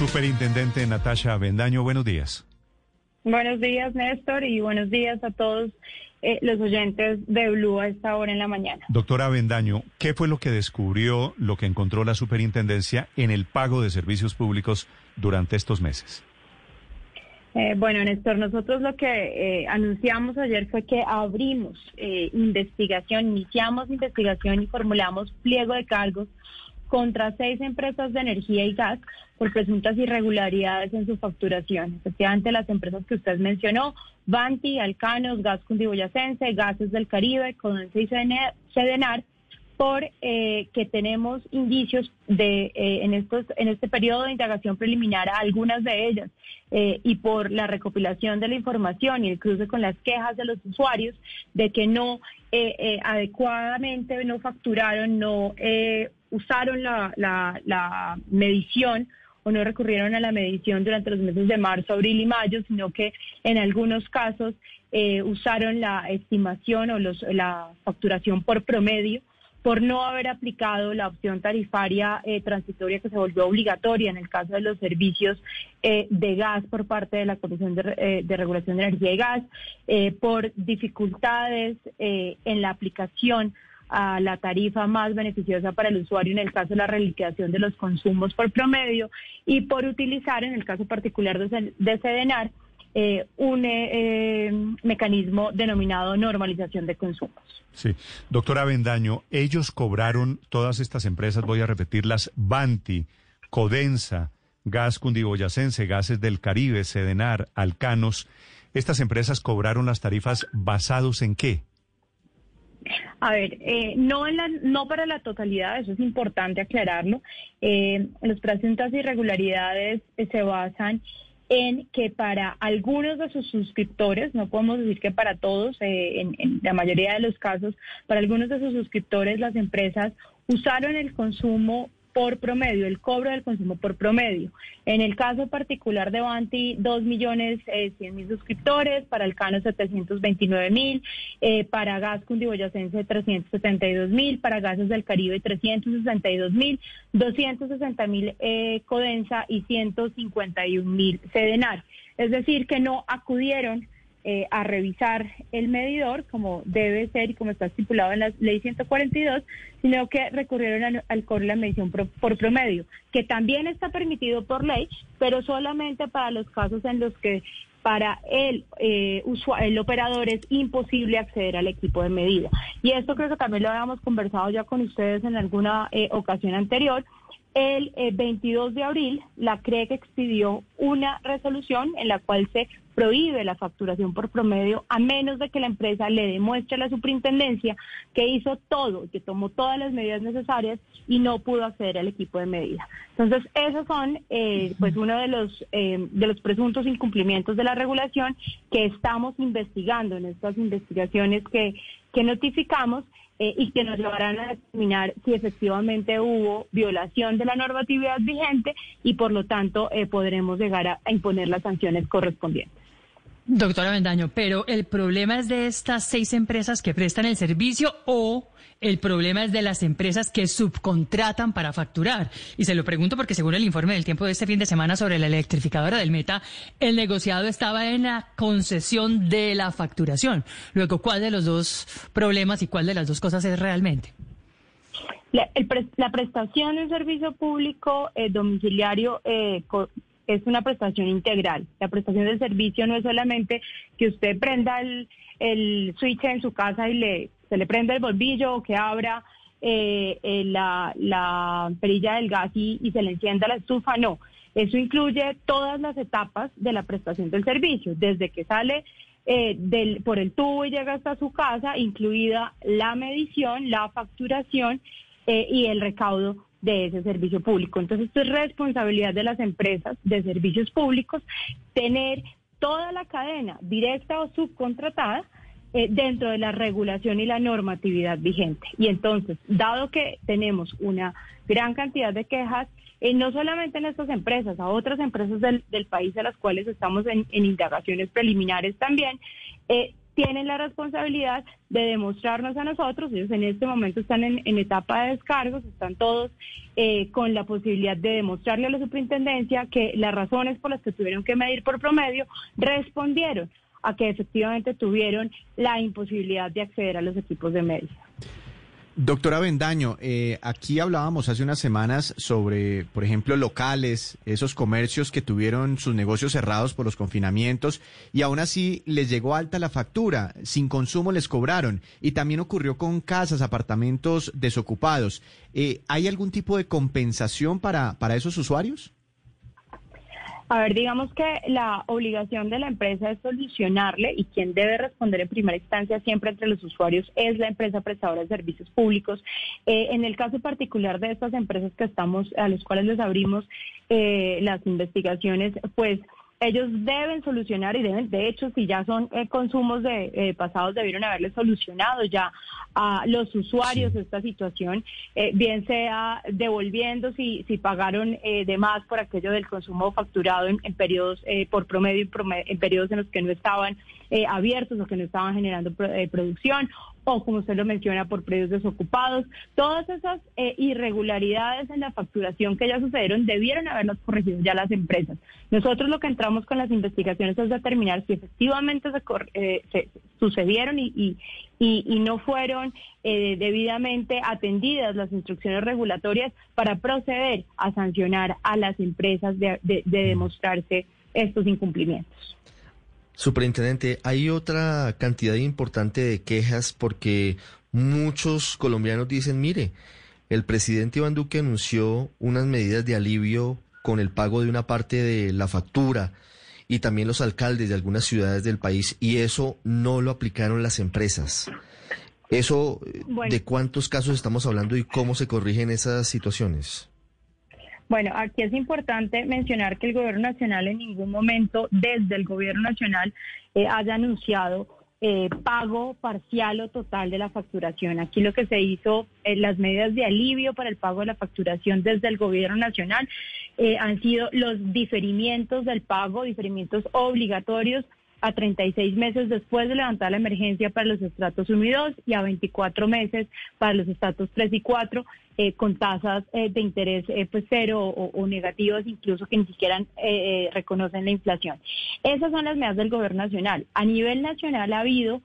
Superintendente Natasha Bendaño, buenos días. Buenos días, Néstor, y buenos días a todos eh, los oyentes de Blue a esta hora en la mañana. Doctora Bendaño, ¿qué fue lo que descubrió, lo que encontró la superintendencia en el pago de servicios públicos durante estos meses? Eh, bueno, Néstor, nosotros lo que eh, anunciamos ayer fue que abrimos investigación, iniciamos investigación y formulamos pliego de cargos contra seis empresas de energía y gas por presuntas irregularidades en su facturación. Efectivamente, las empresas que usted mencionó, Banti, Alcanos, Gas Cundiboyacense, Gases del Caribe, Codense y Sedenar, por eh, que tenemos indicios de eh, en estos en este periodo de indagación preliminar a algunas de ellas eh, y por la recopilación de la información y el cruce con las quejas de los usuarios de que no adecuadamente no facturaron, no usaron la, la, medición o no recurrieron a la medición durante los meses de marzo, abril y mayo, sino que en algunos casos eh, usaron la estimación o la facturación por promedio por no haber aplicado la opción tarifaria eh, transitoria que se volvió obligatoria en el caso de los servicios eh, de gas por parte de la Comisión de, de Regulación de Energía y Gas, por dificultades en la aplicación a la tarifa más beneficiosa para el usuario en el caso de la reliquidación de los consumos por promedio y por utilizar en el caso particular de, de Sedenar eh, un eh, mecanismo denominado normalización de consumos. Sí, doctora Bendaño, ellos cobraron todas estas empresas, voy a repetirlas, Banti, Codensa, Gas Cundiboyacense, Gases del Caribe, Sedenar, Alcanos. ¿Estas empresas cobraron las tarifas basados en qué? A ver, eh, no, en la, no para la totalidad, eso es importante aclararlo. Eh, las presuntas irregularidades eh, se basan en que para algunos de sus suscriptores, no podemos decir que para todos, eh, en, en, la mayoría de los casos, para algunos de sus suscriptores las empresas usaron el consumo por promedio, el cobro del consumo por promedio. En el caso particular de Banti, 2 millones eh, mil suscriptores, para el Cano 729 mil, eh, para Gas Cundiboyacense 372 mil, para Gases del Caribe 362 mil, 260 mil eh, Codensa y 151 mil Sedenar. Es decir, que no acudieron eh, a revisar el medidor como debe ser y como está estipulado en la ley 142, sino que recurrieron al de la medición por, promedio, que también está permitido por ley, pero solamente para los casos en los que para el, eh, el operador es imposible acceder al equipo de medida. Y esto creo que también lo habíamos conversado ya con ustedes en alguna eh, ocasión anterior. El 22 de abril, la CREC expidió una resolución en la cual se prohíbe la facturación por promedio a menos de que la empresa le demuestre a la superintendencia que hizo todo, que tomó todas las medidas necesarias y no pudo acceder al equipo de medida. Entonces, esos son eh, pues uno de los eh, de los presuntos incumplimientos de la regulación que estamos investigando en estas investigaciones que, que notificamos eh, y que nos llevarán a determinar si efectivamente hubo violación de la normatividad vigente y por lo tanto podremos llegar a imponer las sanciones correspondientes. Doctora Vendaño, pero ¿el problema es de estas seis empresas que prestan el servicio o el problema es de las empresas que subcontratan para facturar? Y se lo pregunto porque según el informe del tiempo de este fin de semana sobre la electrificadora del Meta, el negociado estaba en la concesión de la facturación. Luego, ¿cuál de los dos problemas y cuál de las dos cosas es realmente? La, prestación de servicio público eh, domiciliario eh, es una prestación integral. La prestación del servicio no es solamente que usted prenda el, switch en su casa y le, se le prenda el bolbillo o que abra eh, eh, la, perilla del gas y, se le encienda la estufa, no. Eso incluye todas las etapas de la prestación del servicio, desde que sale eh, del, por el tubo y llega hasta su casa, incluida la medición, la facturación y el recaudo de ese servicio público. Entonces, esto es responsabilidad de las empresas de servicios públicos tener toda la cadena, directa o subcontratada, eh, dentro de la regulación y la normatividad vigente. Y entonces, dado que tenemos una gran cantidad de quejas, eh, no solamente en estas empresas, a otras empresas del, país a las cuales estamos en, indagaciones preliminares también, eh, tienen la responsabilidad de demostrarnos a nosotros, ellos en este momento están en, etapa de descargos, están todos eh, con la posibilidad de demostrarle a la superintendencia que las razones por las que tuvieron que medir por promedio respondieron a que efectivamente tuvieron la imposibilidad de acceder a los equipos de medida. Doctora Bendaño, eh, aquí hablábamos hace unas semanas sobre, por ejemplo, locales, esos comercios que tuvieron sus negocios cerrados por los confinamientos y aún así les llegó alta la factura, sin consumo les cobraron y también ocurrió con casas, apartamentos desocupados. Eh, ¿Hay algún tipo de compensación para, para esos usuarios? A ver, digamos que la obligación de la empresa es solucionarle y quien debe responder en primera instancia siempre entre los usuarios es la empresa prestadora de servicios públicos. Eh, en el caso particular de estas empresas que estamos, a las cuales les abrimos eh, las investigaciones, pues ellos deben solucionar y deben, de hecho, si ya son eh, consumos de eh, pasados, debieron haberle solucionado ya a los usuarios esta situación, eh, bien sea devolviendo si, si pagaron de más por aquello del consumo facturado en, periodos por promedio, en periodos en los que no estaban abiertos o que no estaban generando producción o como usted lo menciona, por predios desocupados. Todas esas eh, irregularidades en la facturación que ya sucedieron debieron haberlas corregido ya las empresas. Nosotros lo que entramos con las investigaciones es determinar si efectivamente se, eh, sucedieron y, y, no fueron eh, debidamente atendidas las instrucciones regulatorias para proceder a sancionar a las empresas de, de demostrarse estos incumplimientos. Superintendente, hay otra cantidad importante de quejas porque muchos colombianos dicen, mire, el presidente Iván Duque anunció unas medidas de alivio con el pago de una parte de la factura y también los alcaldes de algunas ciudades del país y eso no lo aplicaron las empresas. Eso, ¿de cuántos casos estamos hablando y cómo se corrigen esas situaciones? Bueno, aquí es importante mencionar que el Gobierno Nacional en ningún momento, desde el Gobierno Nacional, eh, haya anunciado eh, pago parcial o total de la facturación. Aquí lo que se hizo, eh, las medidas de alivio para el pago de la facturación desde el Gobierno Nacional han sido los diferimientos del pago, diferimientos obligatorios a 36 meses después de levantar la emergencia para los estratos 1 y 2 y a 24 meses para los estratos 3 y 4 eh, con tasas eh, de interés eh, pues cero o, negativas incluso que ni siquiera reconocen la inflación. Esas son las medidas del gobierno nacional. A nivel nacional ha habido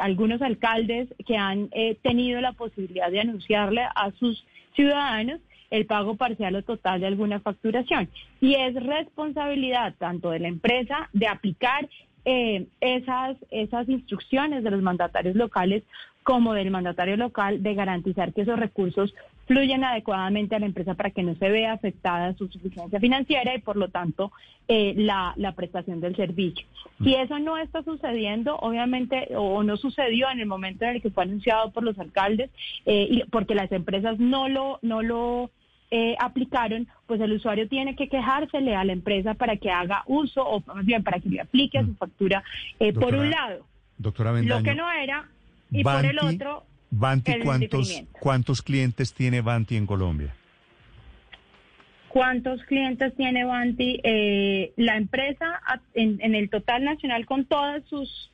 algunos alcaldes que han tenido la posibilidad de anunciarle a sus ciudadanos el pago parcial o total de alguna facturación. Y es responsabilidad tanto de la empresa de aplicar eh, esas, esas instrucciones de los mandatarios locales como del mandatario local de garantizar que esos recursos fluyen adecuadamente a la empresa para que no se vea afectada su suficiencia financiera y por lo tanto eh, la, la, prestación del servicio. Si eso no está sucediendo, obviamente, o no sucedió en el momento en el que fue anunciado por los alcaldes, eh, y porque las empresas no lo, no lo eh, aplicaron, pues el usuario tiene que quejársele a la empresa para que haga uso o más bien para que le aplique a su mm. factura eh, por un lado. Doctora Lo que no era y por el otro. Banti, ¿cuántos, ¿cuántos clientes tiene Banti en Colombia? ¿Cuántos clientes tiene Banti? Eh, la empresa en, el total nacional con todas sus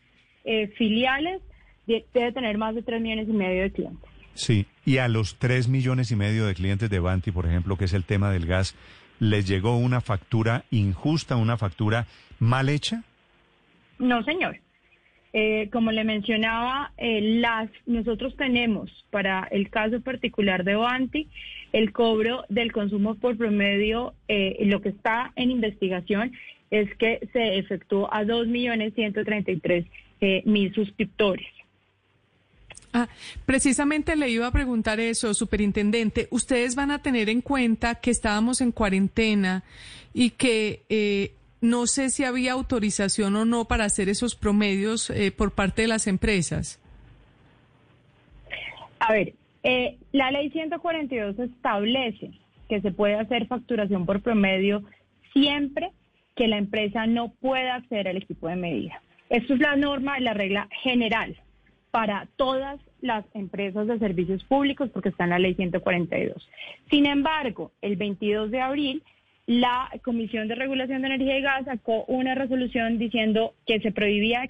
filiales debe tener más de 3 millones y medio de clientes. Sí, y a los tres millones y medio de clientes de Banti, por ejemplo, que es el tema del gas, ¿les llegó una factura injusta, una factura mal hecha? No, señor. Eh, como le mencionaba, eh, las nosotros tenemos para el caso particular de Banti el cobro del consumo por promedio, eh, lo que está en investigación es que se efectuó a dos millones ciento treinta y tres mil suscriptores. Ah, precisamente le iba a preguntar eso, superintendente. Ustedes van a tener en cuenta que estábamos en cuarentena y que eh, no sé si había autorización o no para hacer esos promedios eh, por parte de las empresas. A ver, eh, la ley 142 establece que se puede hacer facturación por promedio siempre que la empresa no pueda acceder al equipo de medida. Esto es la norma, la regla general para todas las empresas de servicios públicos porque está en la ley 142. Sin embargo, el 22 de abril la Comisión de Regulación de Energía y Gas sacó una resolución diciendo que se prohibía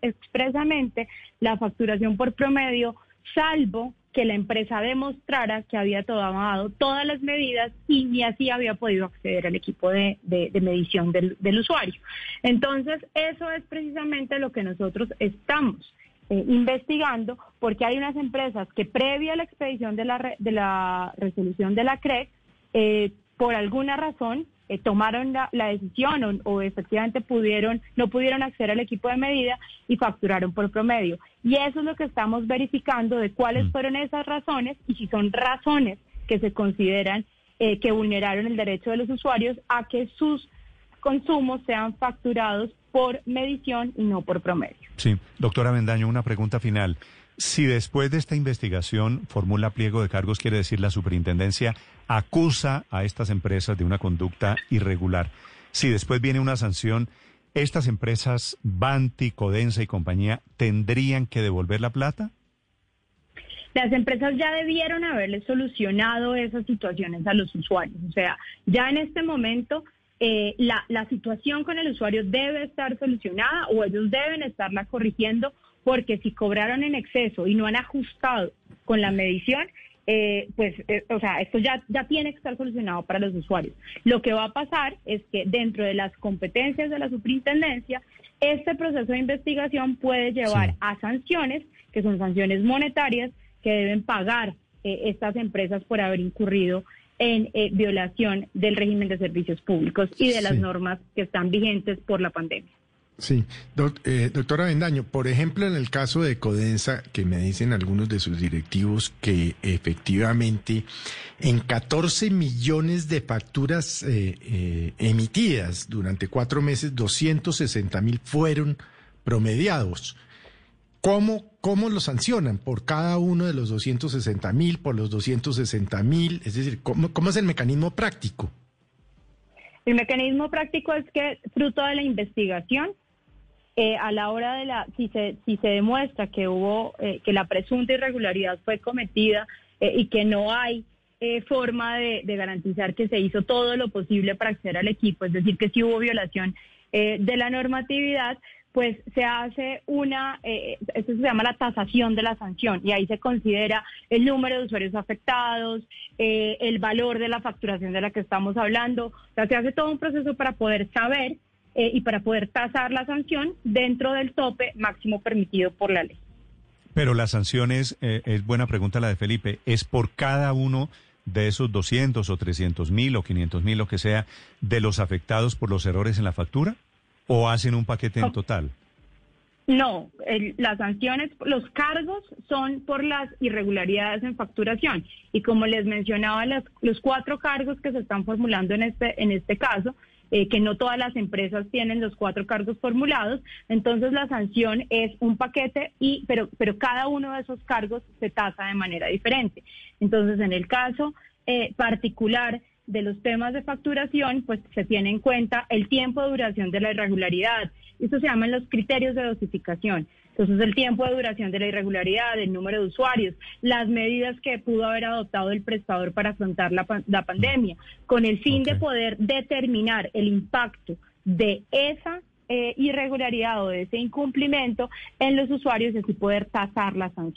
expresamente la facturación por promedio, salvo que la empresa demostrara que había tomado todas las medidas y ni así había podido acceder al equipo de, medición del, usuario. Entonces, eso es precisamente lo que nosotros estamos eh, investigando, porque hay unas empresas que previa a la expedición de la, de la resolución de la CREC, eh, por alguna razón eh, tomaron la, decisión o, efectivamente pudieron, no pudieron acceder al equipo de medida y facturaron por promedio. Y eso es lo que estamos verificando de cuáles mm. fueron esas razones y si son razones que se consideran eh, que vulneraron el derecho de los usuarios a que sus consumos sean facturados por medición y no por promedio. Sí, doctora Bendaño, una pregunta final. Si después de esta investigación formula pliego de cargos, quiere decir la superintendencia acusa a estas empresas de una conducta irregular. Si después viene una sanción, ¿estas empresas, Banti, Codensa y compañía, tendrían que devolver la plata? Las empresas ya debieron haberle solucionado esas situaciones a los usuarios. O sea, ya en este momento eh, la, la situación con el usuario debe estar solucionada o ellos deben estarla corrigiendo porque si cobraron en exceso y no han ajustado con la medición, eh, pues, eh, o sea, esto ya, ya tiene que estar solucionado para los usuarios. Lo que va a pasar es que dentro de las competencias de la superintendencia, este proceso de investigación puede llevar a sanciones, que son sanciones monetarias, que deben pagar eh, estas empresas por haber incurrido en violación del régimen de servicios públicos y de las normas que están vigentes por la pandemia. Sí, eh, doctora Bendaño, por ejemplo, en el caso de Codensa, que me dicen algunos de sus directivos que efectivamente en 14 millones de facturas eh, eh, emitidas durante cuatro meses, 260 mil fueron promediados. ¿Cómo, ¿Cómo lo sancionan? ¿Por cada uno de los 260 mil, por los 260 mil? Es decir, ¿cómo, ¿cómo es el mecanismo práctico? El mecanismo práctico es que, fruto de la investigación, eh, a la hora de la, si se, si se demuestra que hubo, eh, que la presunta irregularidad fue cometida eh, y que no hay forma de, garantizar que se hizo todo lo posible para acceder al equipo, es decir, que si hubo violación de la normatividad, pues se hace una, esto se llama la tasación de la sanción y ahí se considera el número de usuarios afectados, el valor de la facturación de la que estamos hablando, o sea, se hace todo un proceso para poder saber eh, y para poder tasar la sanción dentro del tope máximo permitido por la ley. Pero la sanción es, eh, es buena pregunta la de Felipe, ¿es por cada uno de esos 200 o 300 mil o 500 mil, lo que sea, de los afectados por los errores en la factura? ¿O hacen un paquete en total? No, las sanciones, los cargos son por las irregularidades en facturación. Y como les mencionaba, los cuatro cargos que se están formulando en este, en este caso eh, que no todas las empresas tienen los cuatro cargos formulados, entonces la sanción es un paquete y pero pero cada uno de esos cargos se tasa de manera diferente. Entonces, en el caso eh, particular de los temas de facturación, pues se tiene en cuenta el tiempo de duración de la irregularidad. Eso se llaman los criterios de dosificación. Entonces, el tiempo de duración de la irregularidad, el número de usuarios, las medidas que pudo haber adoptado el prestador para afrontar la, pandemia, con el fin de poder determinar el impacto de esa eh, irregularidad o de ese incumplimiento en los usuarios y así poder tasar la sanción.